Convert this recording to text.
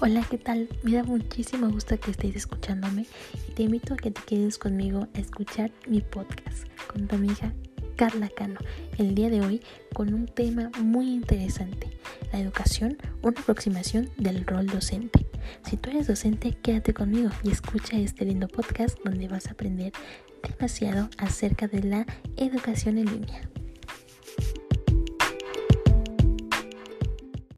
Hola, ¿qué tal? Me da muchísimo gusto que estéis escuchándome y te invito a que te quedes conmigo a escuchar mi podcast con tu amiga Carla Cano. El día de hoy con un tema muy interesante, la educación, una aproximación del rol docente. Si tú eres docente, quédate conmigo y escucha este lindo podcast donde vas a aprender demasiado acerca de la educación en línea.